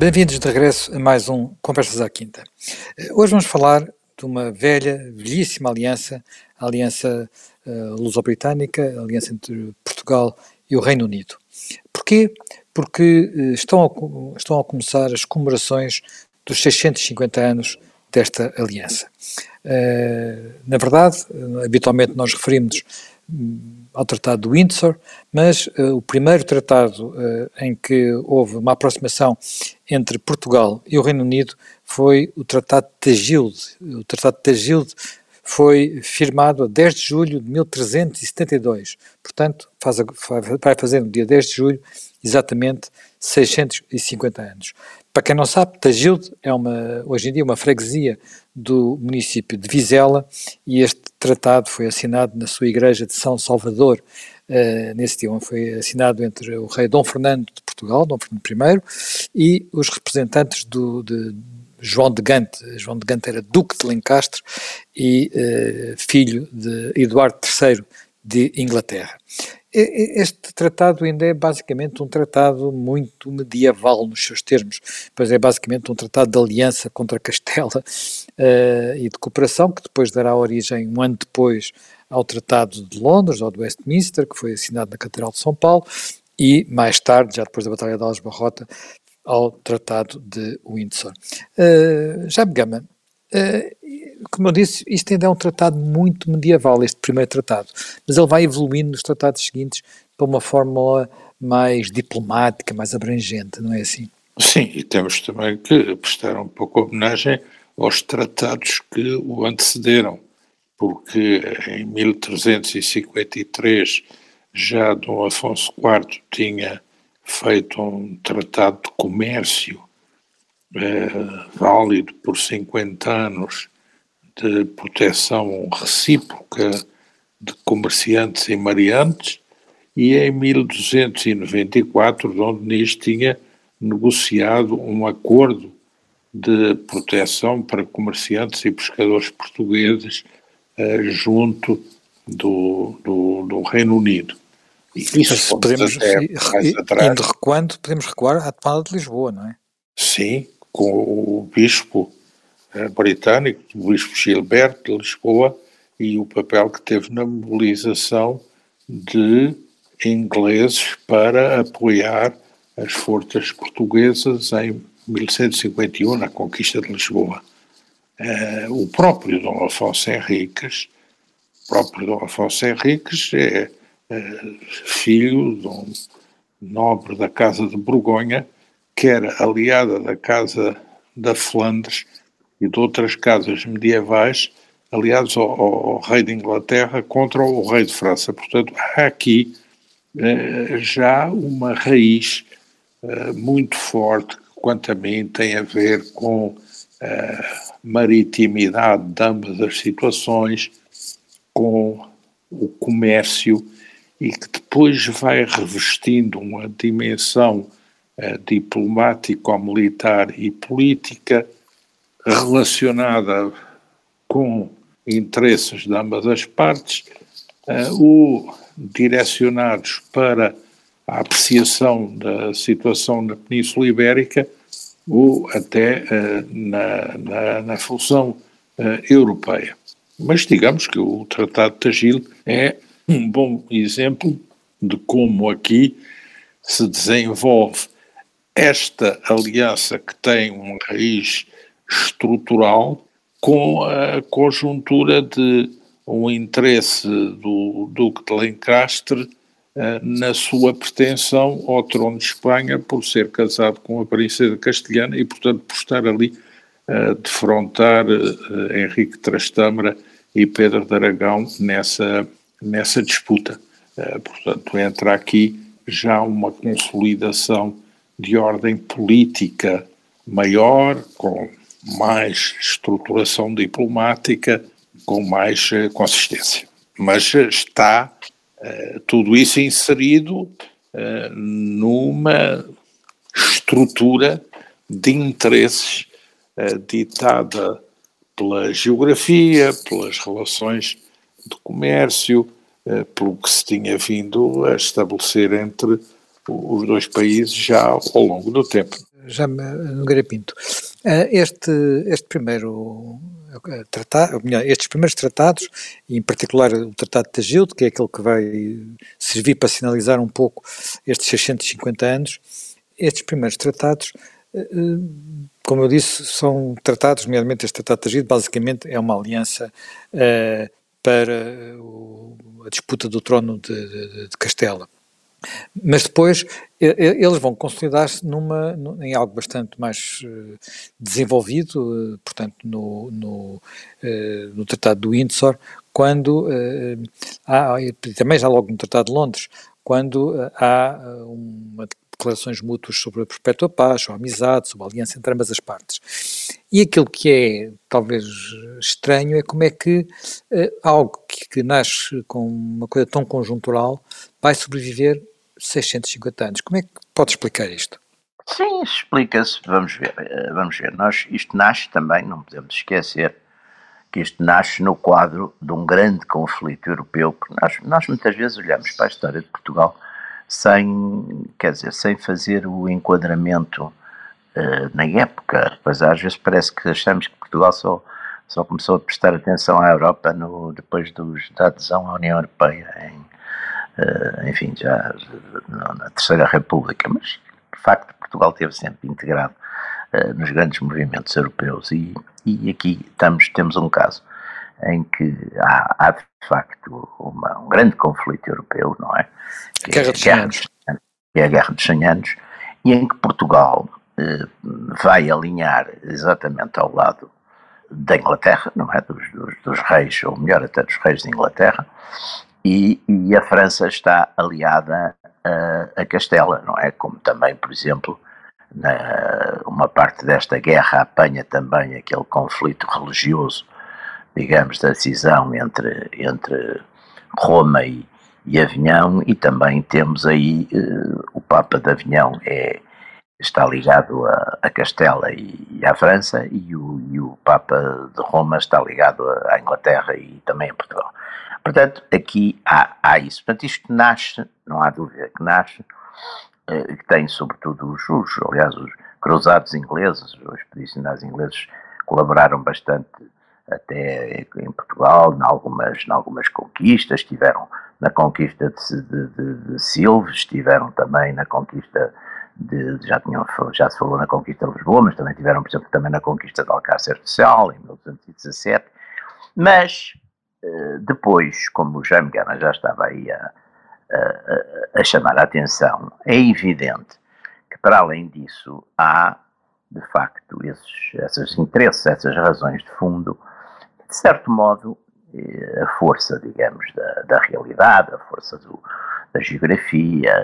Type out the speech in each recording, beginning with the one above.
Bem-vindos de regresso a mais um Conversas à Quinta. Eh, hoje vamos falar de uma velha, velhíssima aliança, a aliança uh, luso-britânica, a aliança entre Portugal e o Reino Unido. Porquê? Porque uh, estão, a, estão a começar as comemorações dos 650 anos desta aliança. Uh, na verdade, habitualmente nós referimos ao Tratado de Windsor, mas uh, o primeiro tratado uh, em que houve uma aproximação entre Portugal e o Reino Unido foi o Tratado de Tagilde. O Tratado de Tagilde foi firmado a 10 de julho de 1372, portanto faz, vai fazer no dia 10 de julho exatamente 650 anos. Para quem não sabe, Tagilde é uma, hoje em dia uma freguesia do município de Vizela e este tratado foi assinado na sua igreja de São Salvador uh, nesse dia, foi assinado entre o rei Dom Fernando de Portugal, Dom Fernando I, e os representantes do, de João de Gante. João de Gante era duque de Lencastre e uh, filho de Eduardo III de Inglaterra. Este tratado ainda é basicamente um tratado muito medieval nos seus termos, pois é basicamente um tratado de aliança contra Castela uh, e de cooperação, que depois dará origem, um ano depois, ao Tratado de Londres, ou de Westminster, que foi assinado na Catedral de São Paulo, e mais tarde, já depois da Batalha de Alves-Barrota, ao Tratado de Windsor. Uh, Jaime Gama, uh, como eu disse, isto ainda é um tratado muito medieval, este primeiro tratado, mas ele vai evoluindo nos tratados seguintes para uma fórmula mais diplomática, mais abrangente, não é assim? Sim, e temos também que prestar um pouco homenagem aos tratados que o antecederam, porque em 1353 já Dom Afonso IV tinha feito um tratado de comércio é, válido por 50 anos de proteção recíproca de comerciantes e mariantes, e em 1294 Dom Denis tinha negociado um acordo de proteção para comerciantes e pescadores portugueses uh, junto do, do, do, Reino Unido. E isso podemos, indo recuando, podemos recuar à tomada de Lisboa, não é? Sim, com o bispo uh, britânico, o bispo Gilberto de Lisboa, e o papel que teve na mobilização de ingleses para apoiar as forças portuguesas em 1151, na conquista de Lisboa. Uh, o próprio Dom Afonso Henriques, próprio Dom Afonso Henriques é uh, filho de um nobre da Casa de Borgonha, que era aliada da Casa da Flandres e de outras casas medievais aliados ao, ao, rei de Inglaterra contra o rei de França. Portanto, há aqui uh, já uma raiz uh, muito forte quanto a mim, tem a ver com eh, maritimidade de ambas as situações, com o comércio e que depois vai revestindo uma dimensão uh, diplomático-militar e política relacionada com interesses de ambas as partes, uh, o direcionados para a apreciação da situação na Península Ibérica ou até uh, na, na, na, função europeia. Mas digamos que o Tratado de Tagil é um bom exemplo de como aqui se desenvolve esta aliança que tem uma raiz estrutural com a conjuntura de um interesse do Duque de Lencastre eh, na sua pretensão ao trono de Espanha por ser casado com a princesa castelhana e, portanto, por estar ali a defrontar eh, Henrique Trastâmara e Pedro de Aragão nessa, nessa disputa. Eh, portanto, entra aqui já uma consolidação de ordem política maior, com mais estruturação diplomática, com mais consistência. Mas está eh, tudo isso inserido uh, numa estrutura de interesses uh, ditada pela geografia, pelas relações de comércio, pelo que se tinha vindo a estabelecer entre os dois países já ao longo do tempo. Já Nogueira Pinto, este, este primeiro tratado, estes primeiros tratados, em particular o Tratado de Tagilde, que é aquele que vai servir para sinalizar um pouco estes 650 anos, estes primeiros tratados, como eu disse, são tratados, nomeadamente este Tratado de Tagilde, basicamente é uma aliança para a disputa do trono de, de, de Castela. Mas depois eles vão consolidar-se numa, em algo bastante mais eh, desenvolvido, eh, portanto, no, no, eh, no Tratado do Windsor, quando há, também já logo no Tratado de Londres, quando há uma declarações mútuas sobre a perpétua paz, sobre a amizade, sobre a aliança entre ambas as partes. E aquilo que é talvez estranho é como é que uh, algo que, que, nasce com uma coisa tão conjuntural vai sobreviver 650 anos. Como é que pode explicar isto? Sim, explica-se. Vamos ver. Eh, vamos ver. Nós, isto nasce também, não podemos esquecer, que isto nasce no quadro de um grande conflito europeu, porque nós, nós muitas vezes olhamos para a história de Portugal sem, quer dizer, sem fazer o enquadramento uh, na época, pois às vezes parece que achamos que Portugal só, só começou a prestar atenção à Europa no, depois dos, da adesão à União Europeia, em, enfim, já na Terceira República, mas de facto Portugal esteve sempre integrado uh, nos grandes movimentos europeus e, e aqui estamos, temos um caso em que há, há de facto uma, um grande conflito europeu, não é? Que Guerra é, dos 100 anos. É a Guerra dos 100 anos, e em que Portugal eh, vai alinhar exatamente ao lado da Inglaterra, não é? Dos, dos, dos, reis, ou melhor, até dos reis de Inglaterra, e, e a França está aliada a, a, Castela, não é? Como também, por exemplo, na, uma parte desta guerra apanha também aquele conflito religioso digamos, da cisão entre, entre Roma e, e e também temos aí uh, o Papa de Avignon é, está ligado a, a Castela e, e, à França, e o, e o Papa de Roma está ligado à Inglaterra e também a Portugal. Portanto, aqui há, há isso. Portanto, isto nasce, não há dúvida que nasce, uh, que tem sobretudo os, os, aliás, os cruzados ingleses, os expedicionários ingleses colaboraram bastante até em Portugal, em algumas, em algumas conquistas, estiveram na conquista de, de, de, de Silves, estiveram também na conquista de, já, tinham, já se falou na conquista de Lisboa, mas também tiveram, por exemplo, também na conquista de Alcácer de Sal, em 1217, mas eh, depois, como o Jaime Gana já estava aí a, a, a chamar a atenção, é evidente que para além disso há de facto esses, esses interesses, essas razões de fundo de certo modo, eh, a força, digamos, da, da realidade, a força do, da geografia,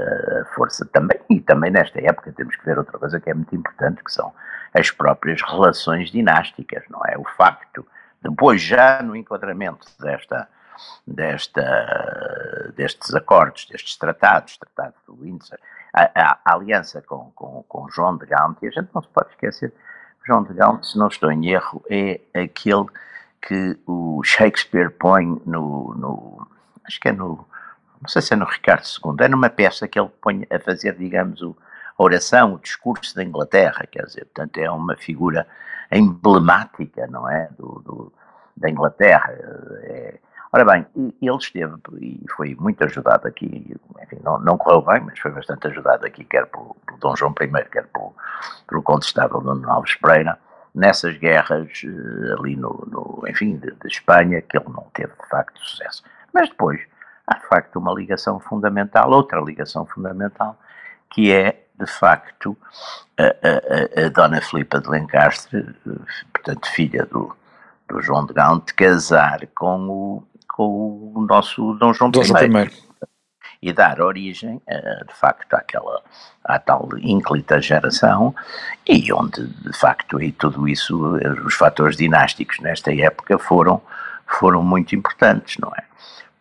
a força também, e também nesta época temos que ver outra coisa que é muito importante, que são as próprias relações dinásticas, não é? O facto, depois já no enquadramento desta, desta, destes acordos, destes tratados, tratado do Windsor, a, a, a, aliança com, com, com João de Gaunt, e a gente não se pode esquecer, João de Gaunt, se não estou em erro, é aquele que o Shakespeare põe no, no, acho que é no, não sei se é no Ricardo II, é numa peça que ele põe a fazer, digamos, o, a oração, o discurso da Inglaterra, quer dizer, portanto é uma figura emblemática, não é, do, do da Inglaterra. É, ora bem, ele esteve e foi muito ajudado aqui, enfim, não, não correu bem, mas foi bastante ajudado aqui, quer pelo Dom João I, quer pelo, pelo Condestável Nuno Alves Pereira, nessas guerras eh, ali no, no enfim, de, de, Espanha, que ele não teve de facto sucesso. Mas depois há de facto uma ligação fundamental, outra ligação fundamental, que é de facto a, a, a Dona Filipa de Lencastre, portanto filha do, do João de Gaunt, casar com o, com o nosso Dom João Dom I e dar origem, uh, de facto, àquela, à tal ínclita geração, e onde, de facto, e tudo isso, eh, os fatores dinásticos nesta época foram, foram muito importantes, não é?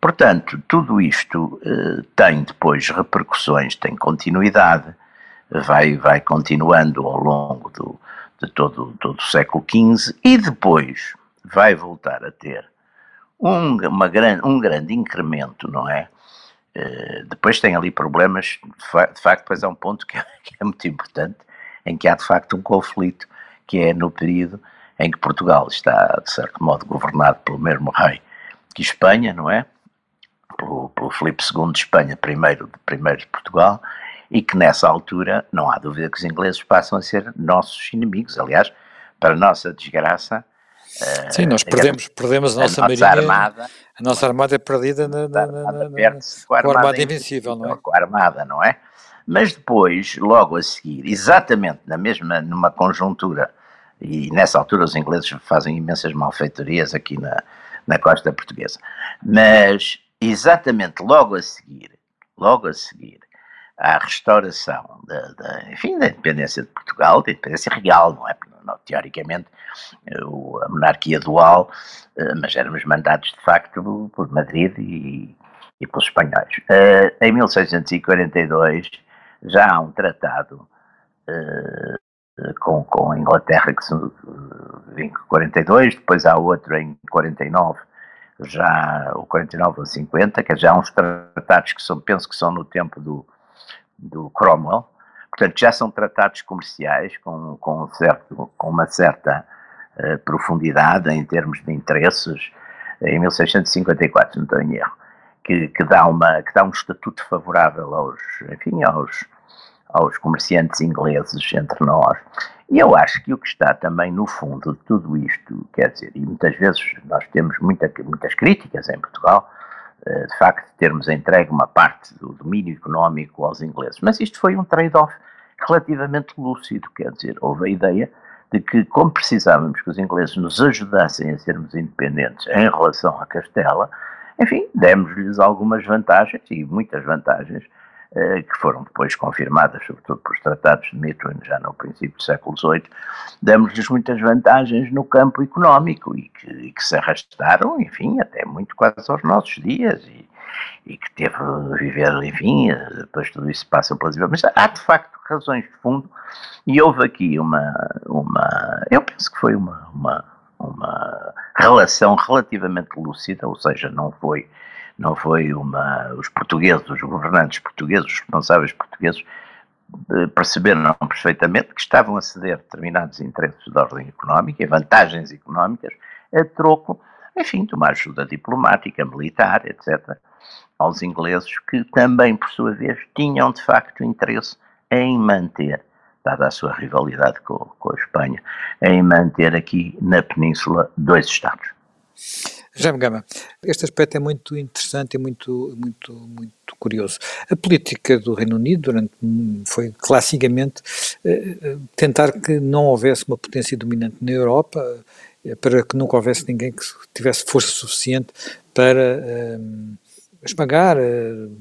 Portanto, tudo isto uh, tem depois repercussões, tem continuidade, vai, vai continuando ao longo do, de todo, todo o século XV e depois vai voltar a ter um, uma gran, um grande incremento, não é? Eh, depois tem ali problemas, de, fa de facto, depois é um ponto que é, que é, muito importante, em que há de facto um conflito, que é no período em que Portugal está, de certo modo, governado pelo mesmo rei que Espanha, não é? Pelo, pelo Filipe II de Espanha, primeiro, primeiro de Portugal, e que nessa altura não há dúvida que os ingleses passam a ser nossos inimigos. Aliás, para nossa desgraça. Eh, Sim, nós perdemos, perdemos a nossa, a nossa marinha, armada. A nossa armada é perdida na, na, na, na com a armada, armada invencível, não é? Com a armada, não é? Mas depois, logo a seguir, exatamente na mesma, numa conjuntura, e nessa altura os ingleses fazem imensas malfeitorias aqui na, na costa portuguesa, mas exatamente logo a seguir, logo a seguir, à restauração da, da, enfim, da independência de Portugal, da independência real, não é? Não, teoricamente, a monarquia dual, eh, mas éramos mandados de facto por Madrid e, e pelos espanhóis. Eh, em 1642 já há um tratado eh, com, com a Inglaterra que são em 42, depois há outro em 49, já o 49 ou 50, que já há uns tratados que são, penso que são no tempo do, do Cromwell, portanto já são tratados comerciais com, com, certo, com uma certa uh, profundidade em termos de interesses, em 1654, não estou em erro, que, que, dá uma, que dá um estatuto favorável aos, enfim, aos, aos comerciantes ingleses entre nós. E eu acho que o que está também no fundo de tudo isto, quer dizer, e muitas vezes nós temos muita, muitas críticas em Portugal, eh, de facto, termos entregue uma parte do domínio económico aos ingleses. Mas isto foi um trade-off relativamente lúcido, quer dizer, houve a ideia de que, como precisávamos que os ingleses nos ajudassem a sermos independentes em relação à Castela, enfim, demos-lhes algumas vantagens, e muitas vantagens, eh, que foram depois confirmadas, sobretudo pelos tratados de Methuen, já no princípio do século XVIII, demos-lhes muitas vantagens no campo económico e que, e que, se arrastaram, enfim, até muito quase aos nossos dias e, e que teve viver, enfim, depois tudo isso passa pelas mas há de facto razões de fundo e houve aqui uma, uma eu penso que foi uma, uma, uma relação relativamente lúcida, ou seja, não foi não foi uma. Os portugueses, os governantes portugueses, os responsáveis portugueses, eh, perceberam perfeitamente que estavam a ceder determinados interesses de ordem económica e vantagens económicas a troco, enfim, de uma ajuda diplomática, militar, etc., aos ingleses, que também, por sua vez, tinham de facto interesse em manter, dada a sua rivalidade com, com a Espanha, em manter aqui na Península dois Estados. Jaime Gama, este aspecto é muito interessante e muito, muito, muito curioso. A política do Reino Unido durante, foi classicamente eh, eh, tentar que não houvesse uma potência dominante na Europa, eh, para que nunca houvesse ninguém que tivesse força suficiente para esmagar,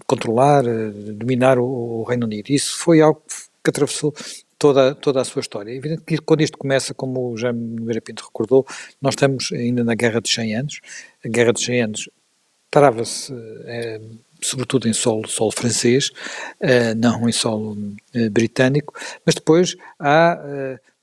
controlar, dominar o, Reino Unido. Isso foi algo que atravessou toda, toda a sua história. É evidente que quando isto começa, como o Jaime Nogueira Pinto recordou, nós estamos ainda na Guerra dos 100 Anos. A Guerra dos 100 Anos trava-se é, sobretudo em solo, solo francês, é, não em solo é, britânico, mas depois há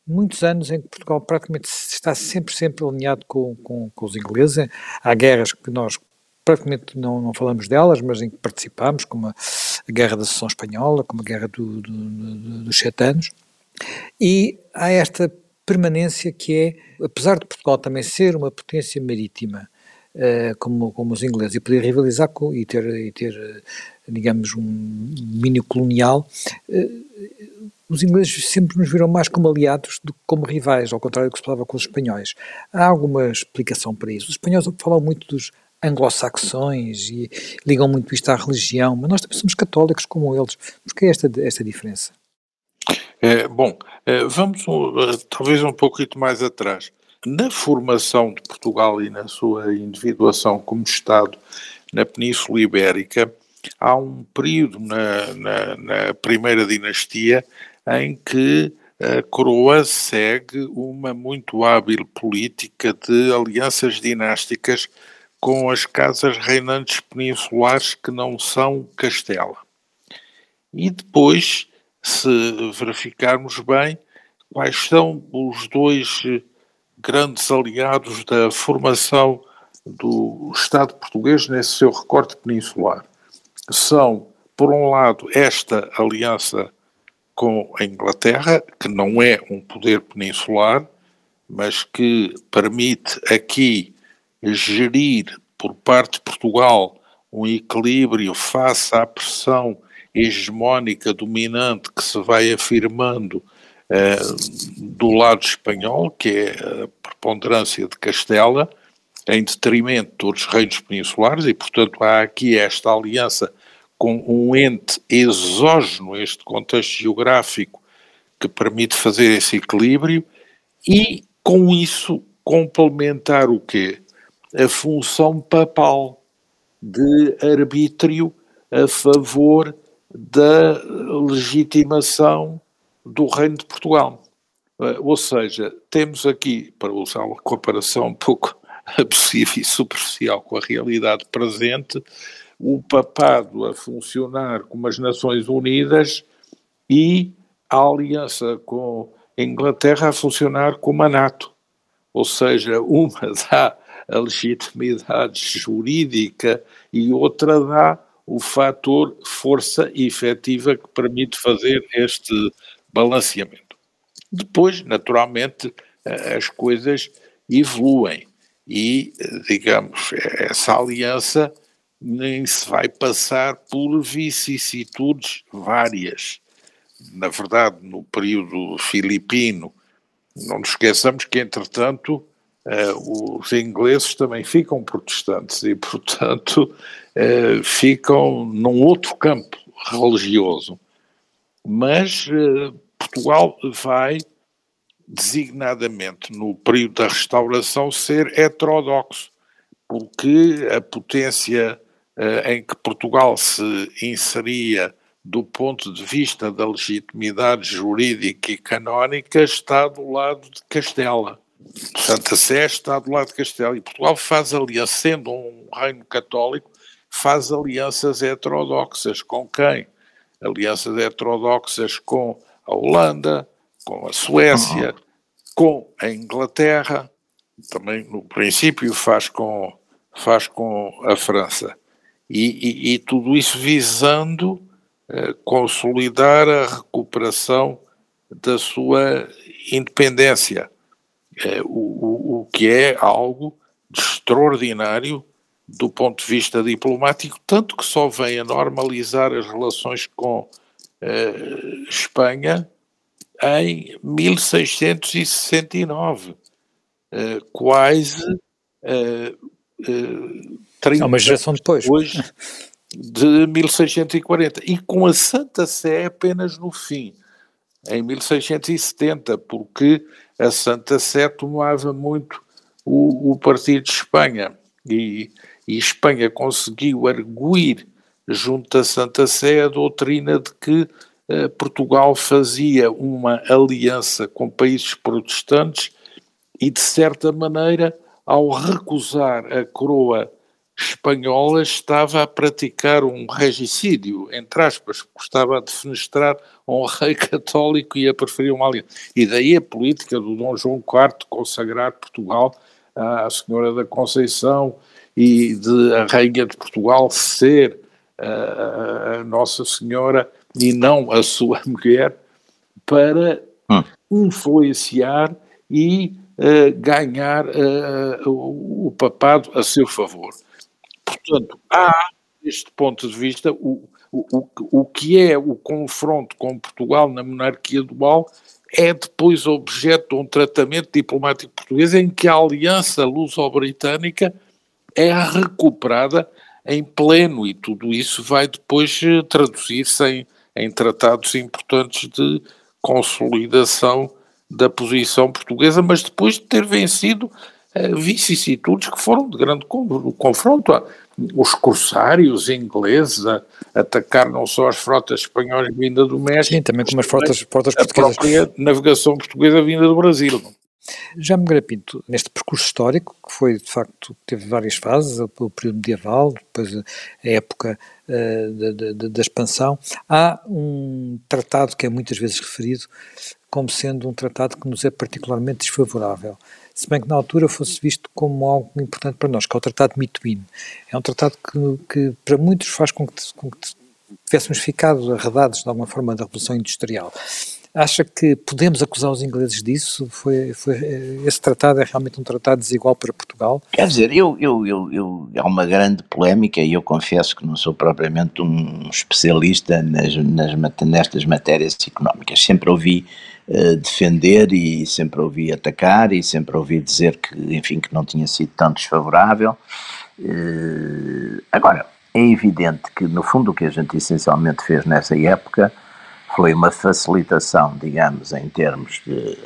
muitos anos em que Portugal praticamente está sempre, sempre alinhado com, com, com os ingleses. Há guerras que nós praticamente não, não falamos delas, mas em que participamos, como a, a Guerra da Seção Espanhola, como a Guerra do, do, do, dos Sete Anos, e há esta permanência que é, apesar de Portugal também ser uma potência marítima, uh, como, como os ingleses, e poder rivalizar com, e ter, e ter digamos, um domínio colonial, uh, os ingleses sempre nos viram mais como aliados do que como rivais, ao contrário do que se falava com os espanhóis. Há alguma explicação para isso? Os espanhóis falam muito dos anglo-saxões e ligam muito isto à religião, mas nós também somos católicos como eles. Porquê esta, esta diferença? É, bom, é, vamos uh, talvez um pouquinho mais atrás. Na formação de Portugal e na sua individuação como Estado na Península Ibérica, há um período na, na, na primeira dinastia em que a coroa segue uma muito hábil política de alianças dinásticas com as casas reinantes peninsulares que não são Castela. E depois, se verificarmos bem, quais são os dois grandes aliados da formação do Estado português nesse seu recorte peninsular. São, por um lado, esta aliança com a Inglaterra, que não é um poder peninsular, mas que permite aqui gerir por parte de Portugal um equilíbrio face à pressão hegemónica dominante que se vai afirmando eh, do lado espanhol, que é a preponderância de Castela, em detrimento dos reinos peninsulares, e portanto há aqui esta aliança com um ente exógeno este contexto geográfico que permite fazer esse equilíbrio e com isso complementar o quê? A função papal de arbítrio a favor da legitimação do Reino de Portugal. Eh, ou seja, temos aqui, para usar uma comparação um pouco abusiva e superficial com a realidade presente, o papado a funcionar como as Nações Unidas e a aliança com a Inglaterra a funcionar como a NATO. Ou seja, uma dá a legitimidade jurídica e outra dá o fator força efetiva que permite fazer este balanceamento. Depois, naturalmente, as coisas evoluem e, digamos, essa aliança nem se vai passar por vicissitudes várias. Na verdade, no período filipino, não nos esqueçamos que, entretanto, uh, os ingleses também ficam protestantes e, portanto, uh, ficam num outro campo religioso. Mas uh, Portugal vai designadamente no período da restauração ser heterodoxo, porque a potência em que Portugal se inseria do ponto de vista da legitimidade jurídica e canónica está do lado de Castela. Santa Sé está do lado de Castela e Portugal faz aliança, sendo um reino católico, faz alianças heterodoxas com quem? Alianças heterodoxas com a Holanda, com a Suécia, com a Inglaterra, também no princípio faz com, faz com a França. E, e, e tudo isso visando eh, consolidar a recuperação da sua independência é, o, o, o que é algo extraordinário do ponto de vista diplomático, tanto que só vem a normalizar as relações com uh, Espanha em 1669, uh, quase uh, uh, 30 é uma geração depois. depois de 1640, e com a Santa Sé apenas no fim, em 1670, porque a Santa Sé tomava muito o, o partido de Espanha e, e Espanha conseguiu arguir junto à Santa Sé a doutrina de que eh, Portugal fazia uma aliança com países protestantes e, de certa maneira, ao recusar a coroa espanhola, estava a praticar um regicídio, entre aspas, estava a defenestrar um rei católico e a preferir uma aliança. E daí a política do Dom João IV consagrar Portugal à Senhora da Conceição e de a Rainha de Portugal ser a, Nossa Senhora e não a sua mulher para hum. influenciar e uh, ganhar uh, o papado a seu favor. Portanto, há, deste ponto de vista, o, o, o que é o confronto com Portugal na monarquia dual é depois objeto de um tratamento diplomático português em que a aliança luso-britânica é recuperada em pleno e tudo isso vai depois eh, traduzir-se em, em tratados importantes de consolidação da posição portuguesa, mas depois de ter vencido uh, vicissitudes que foram de grande confronto os corsários ingleses a atacar não só as frotas espanholas vindas do México, Sim, também como as frotas, frotas portuguesas. A própria navegação portuguesa vinda do Brasil. Já me Pinto, neste percurso histórico, que foi de facto, teve várias fases, o período medieval, depois a época uh, da, da, da expansão, há um tratado que é muitas vezes referido como sendo um tratado que nos é particularmente desfavorável, se bem que na altura fosse visto como algo importante para nós, que é o Tratado de Mituín. É um tratado que, que para muitos faz com que, com que tivéssemos ficado arredados de alguma forma da Revolução Industrial. Acha que podemos acusar os ingleses disso? Foi, foi, esse tratado é realmente um tratado desigual para Portugal? Quer dizer, eu, eu, eu, eu, há uma grande polémica e eu confesso que não sou propriamente um especialista nas, nas, nestas matérias económicas. Sempre ouvi uh, defender e sempre ouvi atacar e sempre ouvi dizer que, enfim, que não tinha sido tão desfavorável. Uh, agora, é evidente que, no fundo, o que a gente essencialmente fez nessa época foi uma facilitação, digamos, em termos de,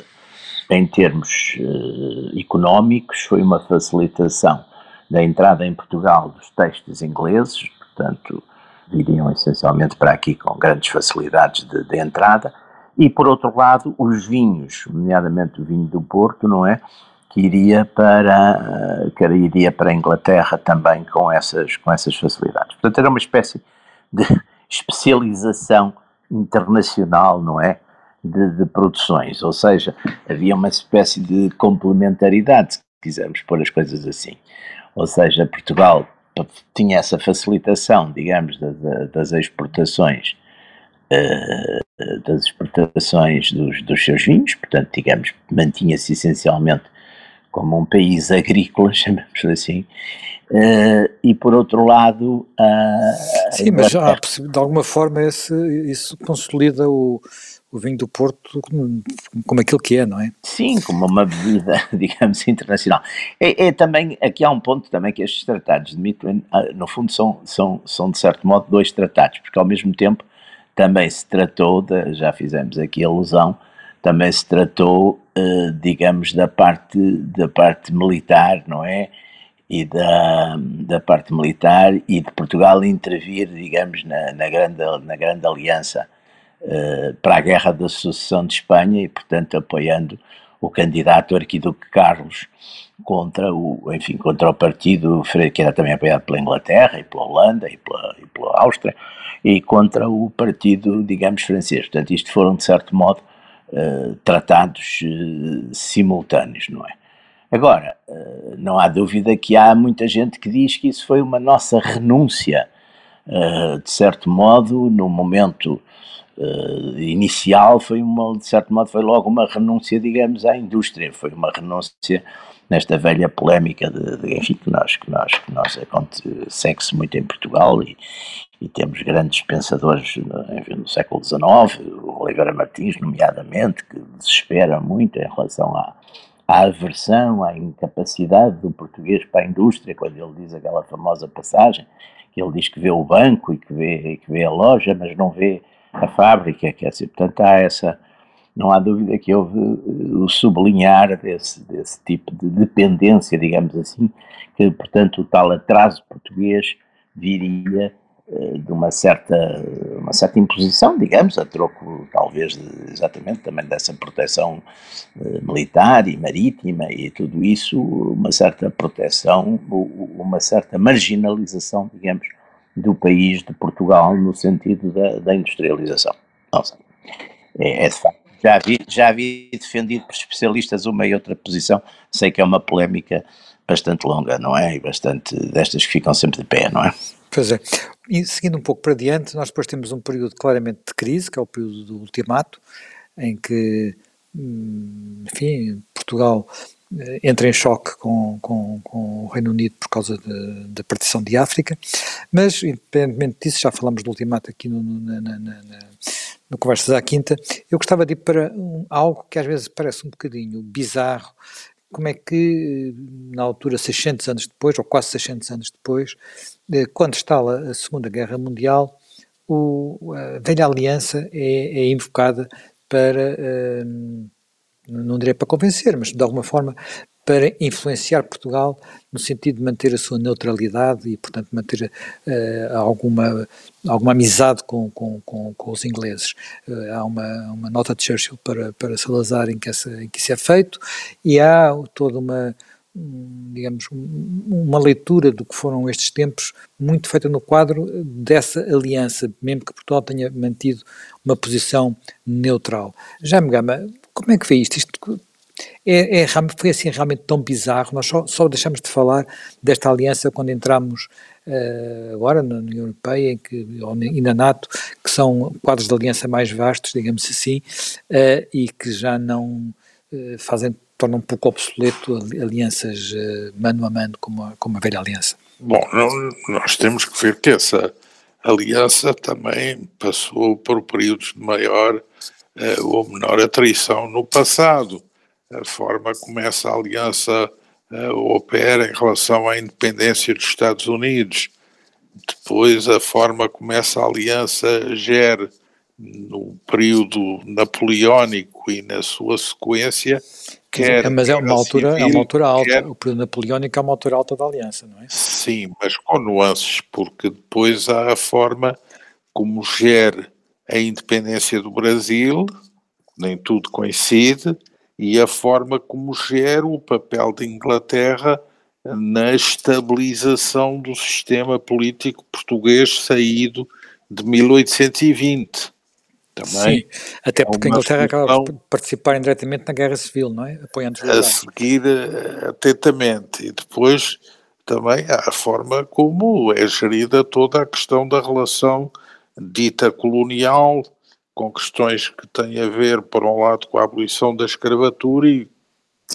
em termos uh, económicos, foi uma facilitação da entrada em Portugal dos textos ingleses, portanto, viriam essencialmente para aqui com grandes facilidades de, de entrada, e por outro lado, os vinhos, nomeadamente o vinho do Porto, não é? Que iria para, uh, que iria para a Inglaterra também com essas, com essas facilidades. Portanto, era uma espécie de especialização internacional, não é? De, de, produções, ou seja, havia uma espécie de complementaridade, se quisermos pôr as coisas assim. Ou seja, Portugal tinha essa facilitação, digamos, das exportações, uh, das exportações dos, dos seus vinhos, portanto, digamos, mantinha-se essencialmente como um país agrícola, chamamos assim, Uh, e por outro lado. Uh, Sim, mas já de alguma forma esse, isso consolida o, o vinho do Porto como, como aquilo que é, não é? Sim, como uma bebida, digamos, internacional. É, é, também, aqui há um ponto também que estes tratados de Midland, ah, no fundo, são, são, são de certo modo dois tratados, porque ao mesmo tempo também se tratou, de, já fizemos aqui alusão, também se tratou, digamos, da parte, da parte militar, não é? e da, da parte militar e de Portugal intervir, digamos, na, na, grande, na grande aliança uh, para a guerra da sucessão de Espanha e, portanto, apoiando o candidato arquiduque Carlos contra o, enfim, contra o partido que era também apoiado pela Inglaterra e pela Holanda e pela, e pela Áustria e contra o partido, digamos, francês. Portanto, isto foram, de certo modo, uh, tratados uh, simultâneos, não é? Agora, eh, não há dúvida que há muita gente que diz que isso foi uma nossa renúncia, eh, de certo modo, no momento eh, inicial, foi uma, de certo modo, foi logo uma renúncia, digamos, à indústria, foi uma renúncia nesta velha polémica de, de enfim, que nós, que nós, que nós segue-se muito em Portugal e, e temos grandes pensadores enfim, no século XIX, o Oliveira Martins, nomeadamente, que desespera muito em relação à, à aversão, à incapacidade do português para a indústria, quando ele diz aquela famosa passagem, que ele diz que vê o banco e que vê, que vê a loja, mas não vê a fábrica, quer dizer, portanto há essa, não há dúvida que houve eh, o sublinhar desse, desse tipo de dependência, digamos assim, que portanto o tal atraso português viria eh, de uma certa, uma certa imposição, digamos, a troco talvez de, exatamente também dessa proteção eh, militar e marítima e tudo isso, uma certa proteção, uma certa marginalização, digamos, do país de Portugal no sentido da, da industrialização. Não sei. É, é de facto. Já vi, já vi defendido por especialistas uma e outra posição, sei que é uma polémica bastante longa, não é? E bastante destas que ficam sempre de pé, não é? Pois é. E seguindo um pouco para diante, nós depois temos um período claramente de crise, que é o período do ultimato, em que, hum, enfim, Portugal eh, entra em choque com, com, com o Reino Unido por causa da partição de África, mas independentemente disso, já falamos do ultimato aqui no, na, na, na, no Conversas à Quinta, eu gostava de ir para um, algo que às vezes parece um bocadinho bizarro, como é que, na altura, 600 anos depois, ou quase 600 anos depois, eh, quando instala a Segunda Guerra Mundial, o, a velha aliança é, é invocada para, uh, não direi para convencer, mas de alguma forma para influenciar Portugal no sentido de manter a sua neutralidade e, portanto, manter uh, alguma, alguma amizade com, com, com, com os ingleses. Uh, há uma, uma nota de Churchill para, para Salazar em que, essa, em que isso é feito e há toda uma, digamos, uma leitura do que foram estes tempos muito feita no quadro dessa aliança, mesmo que Portugal tenha mantido uma posição neutral. Já me Gama, como é que vê isto? Isto É, é, foi assim realmente tão bizarro, nós só, só deixamos de falar desta aliança quando entramos uh, agora na União Europeia em que, e na NATO, que são quadros de aliança mais vastos, digamos assim, uh, e que já não uh, fazem, tornam um pouco obsoleto alianças mano a mano como a, como a velha aliança. Bom, não, nós temos que ver que essa aliança também passou por períodos de maior ou menor atrição no passado. A forma como essa aliança uh, opera em relação à independência dos Estados Unidos. Depois, a forma como essa aliança gera no período napoleónico e na sua sequência, quer. Mas é uma altura, civil, é uma altura alta. Quer, o período napoleónico é uma altura alta da aliança, não é? Sim, mas com nuances, porque depois há a forma como gera a independência do Brasil, nem tudo coincide, e a forma como gera o papel de Inglaterra na estabilização do sistema político português saído de 1820. Também Sim, até porque a Inglaterra acaba por participar indiretamente na Guerra Civil, não é? Apoiando os A seguir eh, atentamente. E depois também a forma como é gerida toda a questão da relação dita colonial com questões que têm a ver, por um lado, com a abolição da escravatura e,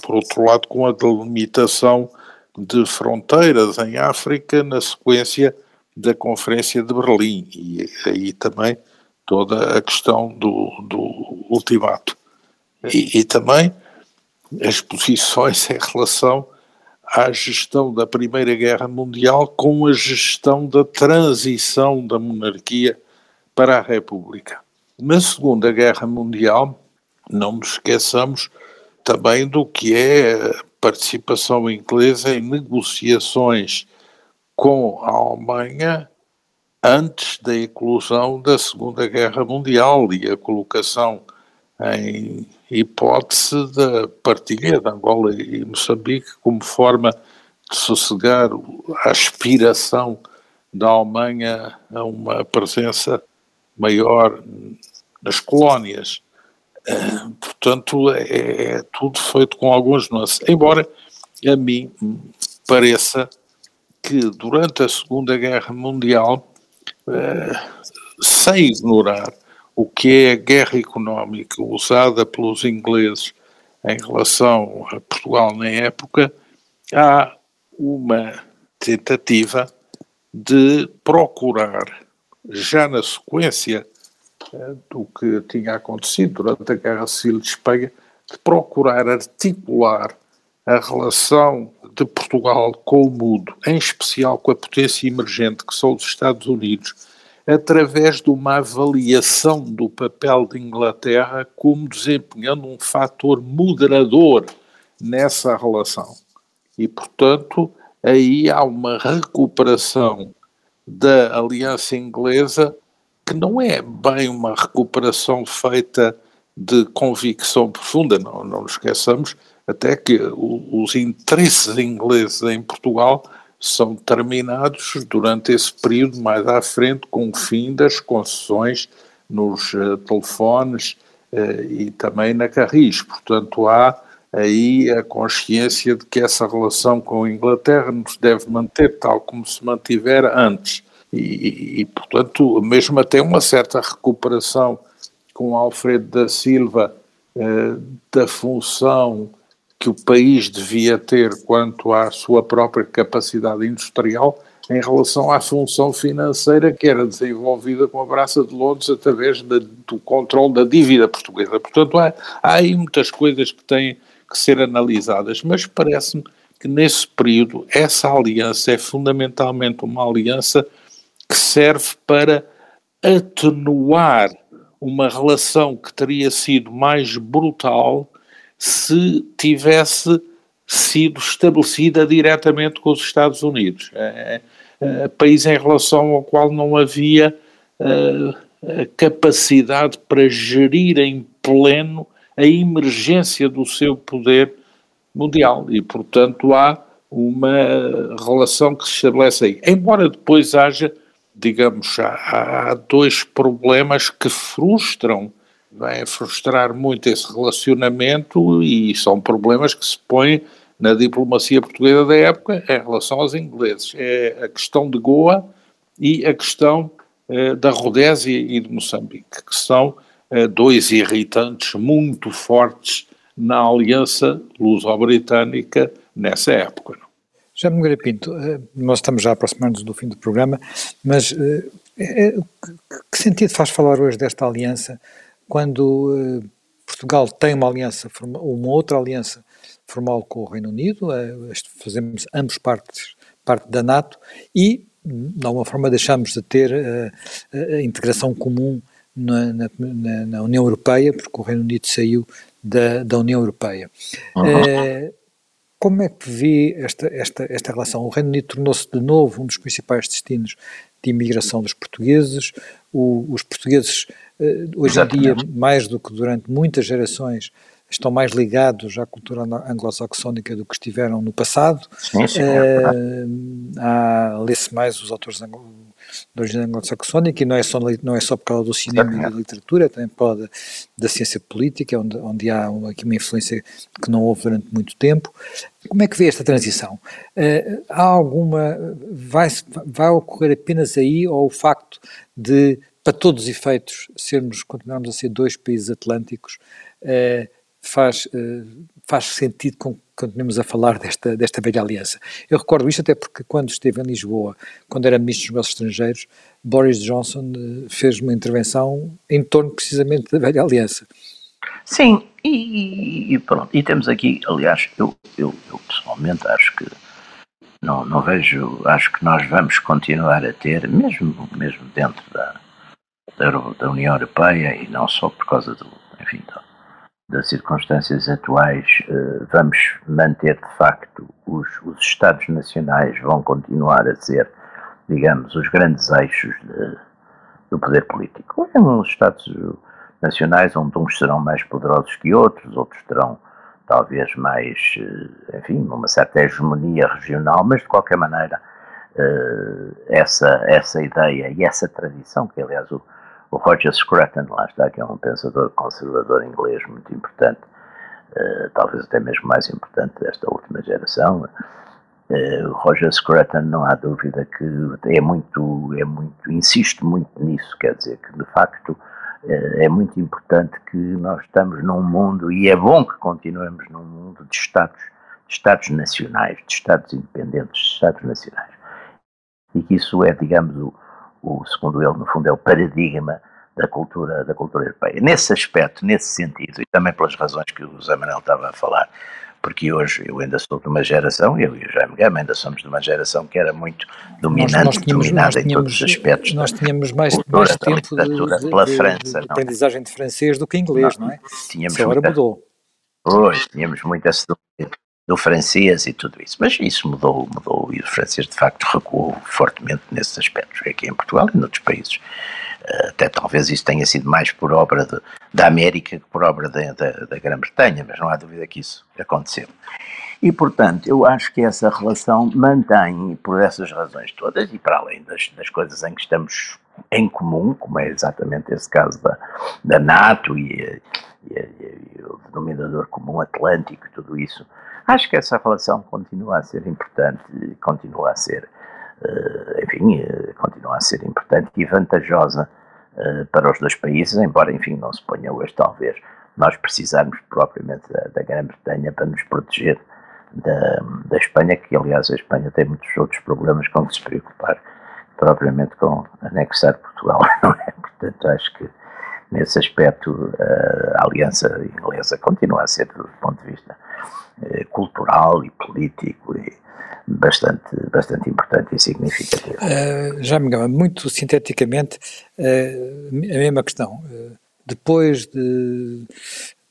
por outro lado, com a delimitação de fronteiras em África na sequência da Conferência de Berlim e aí também toda a questão do, do ultimato. E, e também as posições em relação à gestão da Primeira Guerra Mundial com a gestão da transição da monarquia para a República. Na Segunda Guerra Mundial, não nos esqueçamos também do que é a participação inglesa em negociações com a Alemanha antes da eclosão da Segunda Guerra Mundial e a colocação em hipótese da partilha de Angola e Moçambique como forma de sossegar a aspiração da Alemanha a uma presença maior nas colónias. Uh, portanto, é, é, tudo feito com alguns nuances. Embora a mim pareça que durante a Segunda Guerra Mundial, uh, sem ignorar o que é a guerra económica usada pelos ingleses em relação a Portugal na época, há uma tentativa de procurar, já na sequência do que tinha acontecido durante a Guerra Civil de Espanha, de procurar articular a relação de Portugal com o mundo, em especial com a potência emergente que são os Estados Unidos, através de uma avaliação do papel de Inglaterra como desempenhando um fator moderador nessa relação. E, portanto, aí há uma recuperação da aliança inglesa que não é bem uma recuperação feita de convicção profunda, não, não nos esqueçamos até que os interesses ingleses em Portugal são terminados durante esse período mais à frente com o fim das concessões nos uh, telefones uh, e também na Carris. Portanto, há aí a consciência de que essa relação com a Inglaterra nos deve manter tal como se mantivera antes. E, e, portanto, mesmo até uma certa recuperação com Alfredo da Silva eh, da função que o país devia ter quanto à sua própria capacidade industrial em relação à função financeira que era desenvolvida com a Braça de Londres através do controle da dívida portuguesa. Portanto, há, há aí muitas coisas que têm que ser analisadas, mas parece-me que nesse período essa aliança é fundamentalmente uma aliança que serve para atenuar uma relação que teria sido mais brutal se tivesse sido estabelecida diretamente com os Estados Unidos. É, é, é país em relação ao qual não havia uh, capacidade para gerir em pleno a emergência do seu poder mundial e, portanto, há uma relação que se estabelece aí. Embora depois haja digamos, há, há dois problemas que frustram vem frustrar muito esse relacionamento e são problemas que se põem na diplomacia portuguesa da época em relação aos ingleses. É a questão de Goa e a questão eh, da Rodésia e de Moçambique, que são eh, dois irritantes muito fortes na aliança luso-britânica nessa época. Já me Pinto, eh, nós estamos já aproximando-nos do fim do programa, mas eh, que sentido faz falar hoje desta aliança quando Portugal tem uma aliança, uma outra aliança formal com o Reino Unido, fazemos ambos partes, parte da NATO e de alguma forma deixamos de ter a, a integração comum na, na, na, União Europeia, porque o Reino Unido saiu da, da União Europeia. Uhum. É, como é que vê esta, esta, esta relação? O Reino Unido tornou-se de novo um dos principais destinos de imigração dos portugueses. O, os portugueses, eh, hoje em dia, mais do que durante muitas gerações, estão mais ligados à cultura anglo-saxónica do que estiveram no passado. Sim, sim, é uh, Lê-se mais os autores de origem anglo-saxónica e não é, só, não é só por causa do cinema e da literatura, também por causa da, da ciência política, onde, onde há aqui uma influência que não houve durante muito tempo. Como é que vê esta transição? Uh, há alguma. Vai, vai ocorrer apenas aí ou o facto de, para todos os efeitos, sermos, continuarmos a ser dois países atlânticos, uh, faz, uh, faz sentido com que continuemos a falar desta, desta velha aliança. Eu recordo isto até porque quando esteve em Lisboa, quando era Ministro dos Negócios Estrangeiros, Boris Johnson uh, fez uma intervenção em torno precisamente da velha aliança. Sim, e, e pronto, e temos aqui, aliás, eu, eu, eu pessoalmente acho que não, não vejo, acho que nós vamos continuar a ter, mesmo, mesmo dentro da, da, da União Europeia e não só por causa do, enfim, do, das circunstâncias atuais, eh, vamos manter de facto os, os Estados nacionais vão continuar a ser, digamos, os grandes eixos de, do poder político. Em uns Estados nacionais onde uns serão mais poderosos que outros, outros terão talvez mais, eh, enfim, uma certa hegemonia regional, mas de qualquer maneira eh, essa, essa ideia e essa tradição, que aliás o, o Roger Scruton, lá está, que é um pensador conservador inglês muito importante, uh, talvez até mesmo mais importante desta última geração. Uh, o Roger Scruton, não há dúvida que é muito, é muito, insiste muito nisso, quer dizer que de facto uh, é muito importante que nós estamos num mundo, e é bom que continuemos num mundo de Estados, de Estados nacionais, de Estados independentes, de Estados nacionais. E que isso é, digamos, o, o, segundo ele, no fundo, é o paradigma da cultura, da cultura europeia. Nesse aspecto, nesse sentido, e também pelas razões que o José Manuel estava a falar, porque hoje eu ainda sou de uma geração, eu e o Jaime Gama ainda somos de uma geração que era muito dominante, nós, nós tínhamos, dominada em todos os aspectos. Nós tínhamos mais, cultura, mais tempo de, de, pela de, França, de, aprendizagem de francês do que inglês, não, não é? Tínhamos Isso agora mudou. Pois, tínhamos muito esse do francês e tudo isso. Mas isso mudou, mudou e o francês de facto recuou fortemente nesses aspectos, aqui em Portugal e noutros países. Eh, até talvez isso tenha sido mais por obra de, da América que por obra da, da, da Grã-Bretanha, mas não há dúvida que isso aconteceu. E, portanto, eu acho que essa relação mantém, por essas razões todas, e para além das, das coisas em que estamos em comum, como é exatamente esse caso da, da NATO e, e, e, e o denominador comum atlântico e tudo isso, Acho que essa relação continua a ser importante, continua a ser, uh, enfim, uh, continua a ser importante e vantajosa uh, para os dois países, embora, enfim, não se ponha hoje, talvez, nós precisarmos propriamente da, da Grã-Bretanha para nos proteger da, da Espanha, que aliás a Espanha tem muitos outros problemas com que se preocupar, propriamente com anexar Portugal, não é? Portanto, acho que nesse aspecto a aliança inglesa continua a ser, do ponto de vista eh, cultural e político e bastante, bastante importante e significativo. Uh, já me engano, muito sinteticamente, uh, a mesma questão. Uh, depois de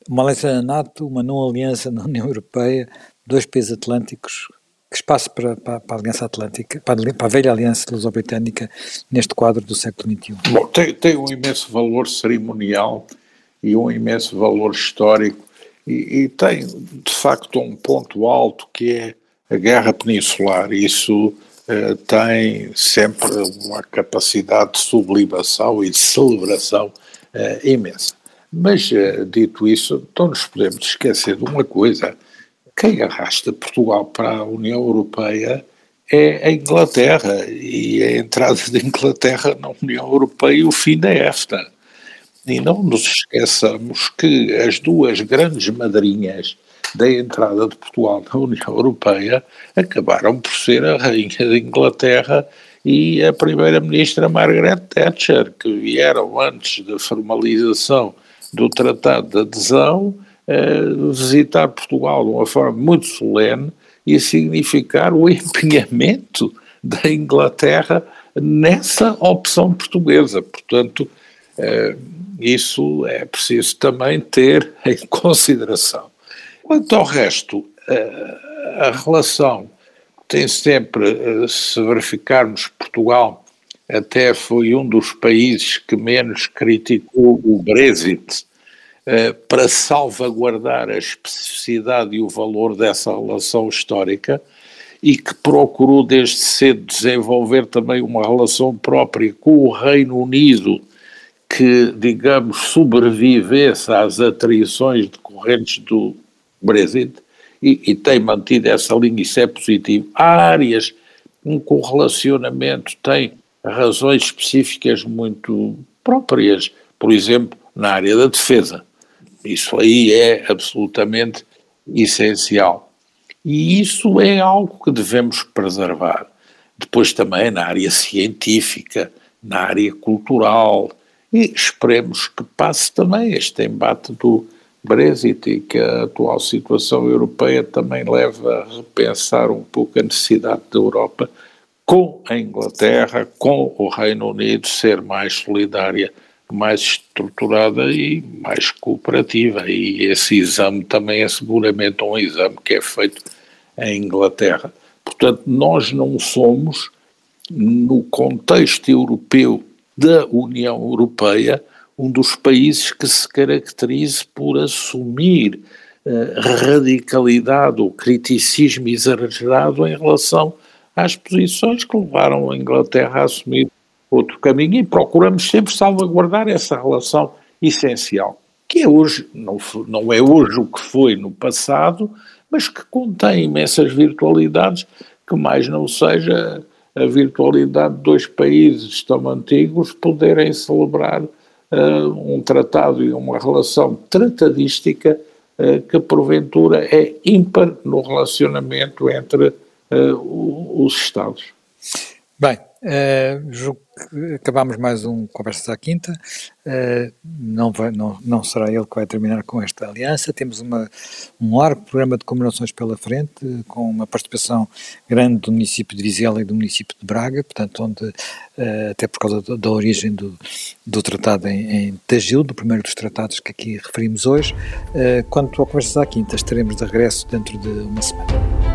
uma aliança na NATO, uma não aliança na União Europeia, dois países atlânticos, que espaço para, para, para a Aliança Atlântica, para a, para a velha Aliança Luso-Britânica neste quadro do século XXI? Bom, tem, tem um imenso valor cerimonial e um imenso valor histórico e, e, tem, de facto, um ponto alto que é a guerra peninsular. Isso eh, tem sempre uma capacidade de sublimação e de celebração eh, imensa. Mas, uh, dito isso, não nos podemos esquecer de uma coisa: quem arrasta Portugal para a União Europeia é a Inglaterra e a entrada da Inglaterra na União Europeia e o fim da EFTA. E não nos esqueçamos que as duas grandes madrinhas da entrada de Portugal na União Europeia acabaram por ser a Rainha da Inglaterra e a Primeira-Ministra Margaret Thatcher, que vieram antes da formalização do Tratado de Adesão eh, visitar Portugal de uma forma muito solene e significar o empenhamento da Inglaterra nessa opção portuguesa. Portanto, isso é preciso também ter em consideração. Quanto ao resto, eh, a relação tem sempre, eh, se verificarmos Portugal, até foi um dos países que menos criticou o Brexit eh, para salvaguardar a especificidade e o valor dessa relação histórica e que procurou desde cedo desenvolver também uma relação própria com o Reino Unido que, digamos, sobrevivesse às atrições decorrentes do Brexit e, e, tem mantido essa linha, isso é positivo. Há áreas em que o relacionamento tem razões específicas muito próprias, por exemplo, na área da defesa. Isso aí é absolutamente essencial. E isso é algo que devemos preservar. Depois também na área científica, na área cultural, e esperemos que passe também este embate do Brexit e que a atual situação europeia também leve a repensar um pouco a necessidade da Europa com a Inglaterra, com o Reino Unido, ser mais solidária, mais estruturada e mais cooperativa. E esse exame também é seguramente um exame que é feito em Inglaterra. Portanto, nós não somos, no contexto europeu da União Europeia, um dos países que se caracterize por assumir uh, radicalidade ou criticismo exagerado em relação às posições que levaram a Inglaterra a assumir outro caminho e procuramos sempre salvaguardar essa relação essencial, que é hoje, não, não é hoje o que foi no passado, mas que contém imensas virtualidades, que mais não seja a virtualidade de dois países tão antigos poderem celebrar uh, um tratado e uma relação tratadística uh, que porventura é ímpar no relacionamento entre uh, os Estados. Bem, julgo acabamos mais um Conversas à Quinta. Uh, não, vai, não, não será ele que vai terminar com esta aliança. Temos uma, um largo programa de comemorações pela frente, com uma participação grande do município de Vizela e do município de Braga, portanto, onde, uh, até por causa da, da origem do, do tratado em, em Tagil, do primeiro dos tratados que aqui referimos hoje. Uh, quanto ao Conversas à Quinta, estaremos de regresso dentro de uma semana.